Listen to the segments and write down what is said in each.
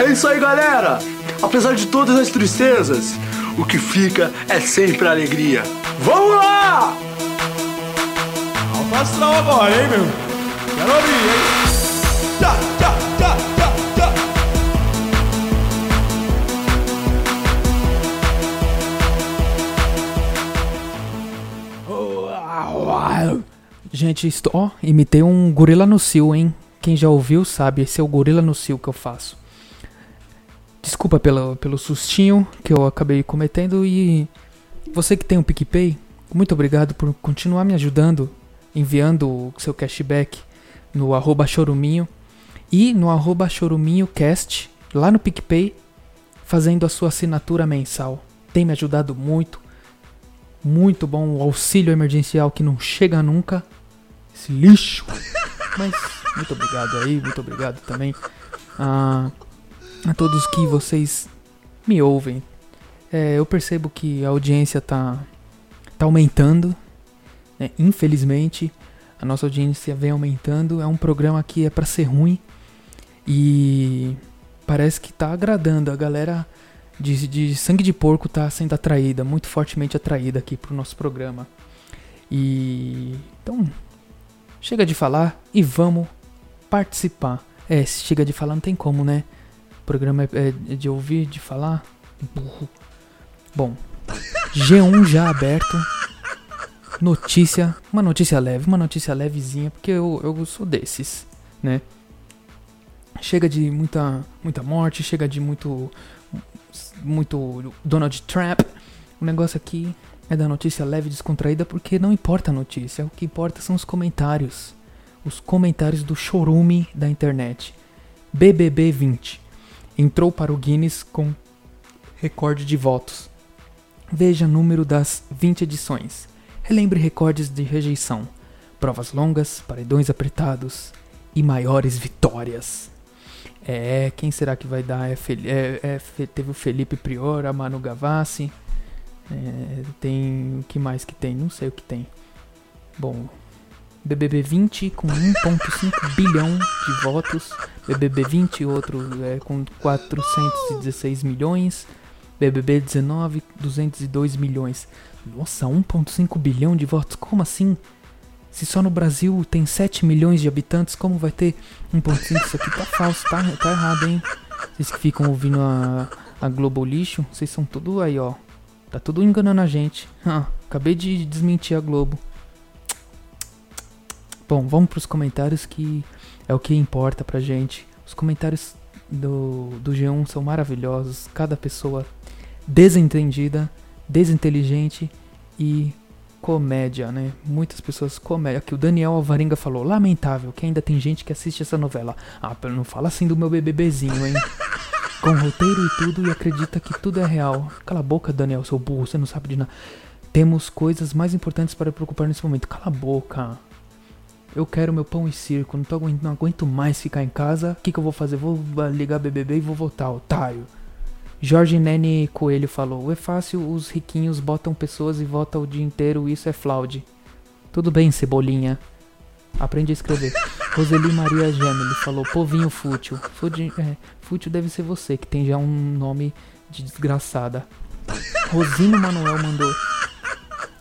É isso aí, galera! Apesar de todas as tristezas, o que fica é sempre a alegria. Vamos lá! Alto astral agora, hein, meu? Quero abrir, hein? Tchá, tchá, tchá, tchá, tchá. Gente, estou, ó, imitei um gorila no cio, hein? Quem já ouviu sabe, esse é o gorila no cio que eu faço. Desculpa pelo, pelo sustinho que eu acabei cometendo e você que tem um PicPay, muito obrigado por continuar me ajudando, enviando o seu cashback no arroba choruminho e no arroba choruminhocast, lá no PicPay, fazendo a sua assinatura mensal. Tem me ajudado muito, muito bom o auxílio emergencial que não chega nunca. Esse lixo. Mas muito obrigado aí, muito obrigado também a, a todos que vocês me ouvem. É, eu percebo que a audiência tá, tá aumentando. né? Infelizmente, a nossa audiência vem aumentando. É um programa que é pra ser ruim. E parece que tá agradando. A galera de, de sangue de porco tá sendo atraída, muito fortemente atraída aqui pro nosso programa. E. Então, chega de falar e vamos participar. É, se chega de falar não tem como, né? Programa é, é de ouvir, de falar. Burro. Bom, G1 já aberto. Notícia, uma notícia leve, uma notícia levezinha, porque eu, eu sou desses, né? Chega de muita, muita morte, chega de muito, muito Donald Trump. O negócio aqui é da notícia leve e descontraída porque não importa a notícia, o que importa são os comentários. Os comentários do chorume da internet. BBB 20 entrou para o Guinness com recorde de votos. Veja número das 20 edições. Relembre recordes de rejeição, provas longas, paredões apertados e maiores vitórias. É, quem será que vai dar? É, é- é teve o Felipe Prior, a Manu Gavassi. É, tem. O que mais que tem? Não sei o que tem. Bom. BBB 20 com 1,5 bilhão de votos. BBB 20, outro é, com 416 milhões. BBB 19, 202 milhões. Nossa, 1,5 bilhão de votos? Como assim? Se só no Brasil tem 7 milhões de habitantes, como vai ter 1,5? Isso aqui tá falso, tá, tá errado, hein? Vocês que ficam ouvindo a, a Globo Lixo, vocês são tudo aí, ó. Tá tudo enganando a gente. Ah, acabei de desmentir a Globo. Bom, vamos pros comentários que é o que importa pra gente. Os comentários do, do G1 são maravilhosos. Cada pessoa desentendida, desinteligente e comédia, né? Muitas pessoas comédia. Aqui o Daniel Alvarenga falou: lamentável que ainda tem gente que assiste essa novela. Ah, pelo não fala assim do meu BBBzinho, hein? Com roteiro e tudo e acredita que tudo é real. Cala a boca, Daniel, seu burro, você não sabe de nada. Temos coisas mais importantes para preocupar nesse momento. Cala a boca. Eu quero meu pão e circo, não, tô aguent- não aguento mais ficar em casa. O que, que eu vou fazer? Vou ah, ligar BBB e vou votar, otário. Jorge Nene Coelho falou: É fácil, os riquinhos botam pessoas e votam o dia inteiro, isso é fraude. Tudo bem, cebolinha. Aprende a escrever. Roseli Maria Gemini falou: Povinho fútil. Fútil, é, fútil deve ser você, que tem já um nome de desgraçada. Rosino Manuel mandou: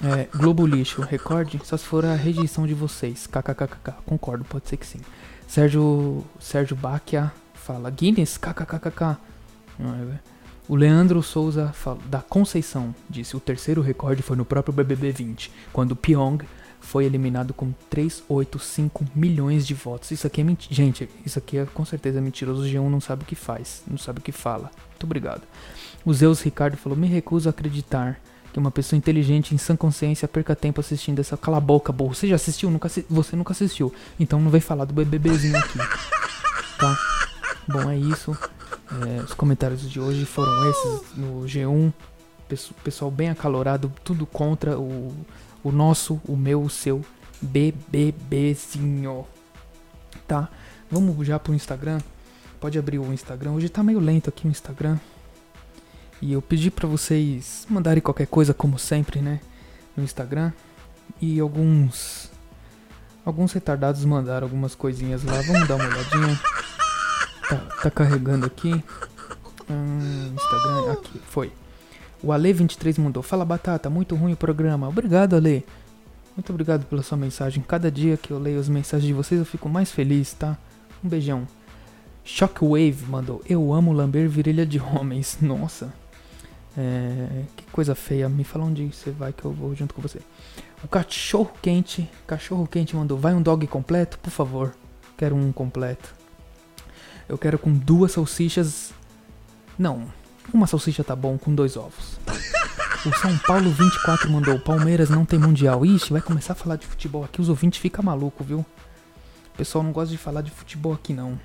é, Globo Lixo, recorde? Só se for a rejeição de vocês. KKKKK. Concordo, pode ser que sim. Sérgio, Sérgio Bacchia fala: Guinness? KKKKK. É- O Leandro Souza fala, da Conceição disse: o terceiro recorde foi no próprio BBB 20, quando Pyong foi eliminado com 385 milhões de votos. Isso aqui é mentira. Gente, isso aqui é com certeza mentiroso. O G1 não sabe o que faz, não sabe o que fala. Muito obrigado. O Zeus Ricardo falou: Me recuso a acreditar que uma pessoa inteligente em sã consciência perca tempo assistindo essa. Cala a boca, burro. Você já assistiu? Nunca assi- Você nunca assistiu. Então não vem falar do BBBzinho aqui. Tá? Bom, é isso. É, os comentários de hoje foram esses no G1. Pesso- Pessoal bem acalorado, tudo contra o, o nosso, o meu, o seu BBBzinho. Tá? Vamos já pro Instagram. Pode abrir o Instagram. Hoje tá meio lento aqui o Instagram. E eu pedi pra vocês mandarem qualquer coisa, como sempre, né? No Instagram. E alguns. Alguns retardados mandaram algumas coisinhas lá. Vamos dar uma olhadinha. Tá, tá carregando aqui. Hum, Instagram, aqui, foi. O Ale23 mandou: Fala Batata, muito ruim o programa. Obrigado, Ale. Muito obrigado pela sua mensagem. Cada dia que eu leio as mensagens de vocês eu fico mais feliz, tá? Um beijão. Shockwave mandou: Eu amo lamber virilha de homens. Nossa. É, que coisa feia. Me fala onde você vai que eu vou junto com você. O cachorro quente. Cachorro quente mandou: Vai um dog completo, por favor. Quero um completo. Eu quero com duas salsichas. Não, uma salsicha tá bom com dois ovos. O São Paulo 24 mandou: Palmeiras não tem mundial. Ixi, vai começar a falar de futebol aqui. Os ouvintes ficam malucos, viu? O pessoal não gosta de falar de futebol aqui, não.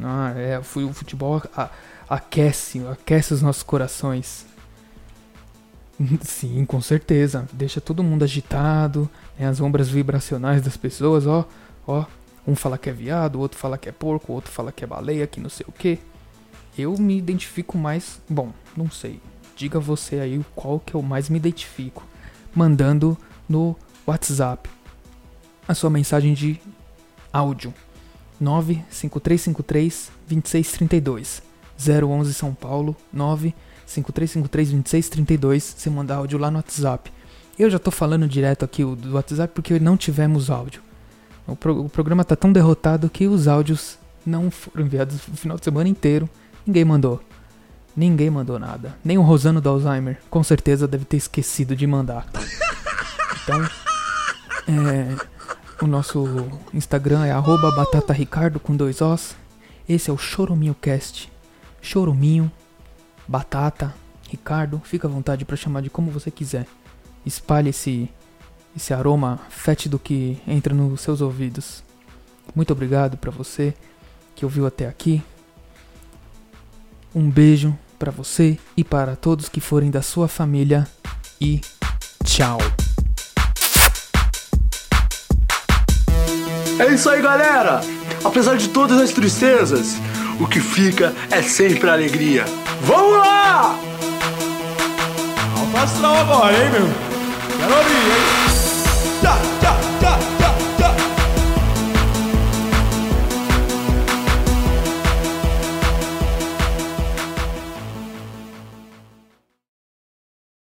Ah, é, o futebol aquece, aquece os nossos corações. Sim, com certeza. Deixa todo mundo agitado, né, as ombras vibracionais das pessoas, ó, ó. Um fala que é viado, outro fala que é porco, outro fala que é baleia, que não sei o que. Eu me identifico mais. Bom, não sei. Diga você aí qual que eu mais me identifico. Mandando no WhatsApp a sua mensagem de áudio. 95353 2632 011 São Paulo 95353 2632 você manda áudio lá no WhatsApp. Eu já tô falando direto aqui do WhatsApp porque não tivemos áudio. O, pro, o programa tá tão derrotado que os áudios não foram enviados o final de semana inteiro. Ninguém mandou. Ninguém mandou nada. Nem o Rosano do Alzheimer. Com certeza deve ter esquecido de mandar. Então, é, o nosso Instagram é batataricardo com dois Os. Esse é o Choruminho Cast. Choruminho, Batata, Ricardo. Fica à vontade para chamar de como você quiser. Espalhe esse, esse aroma fétido que entra nos seus ouvidos. Muito obrigado para você que ouviu até aqui. Um beijo para você e para todos que forem da sua família e tchau. É isso aí, galera! Apesar de todas as tristezas, o que fica é sempre alegria. Vamos lá! Alto astral agora, hein, meu? Quero abrir, hein?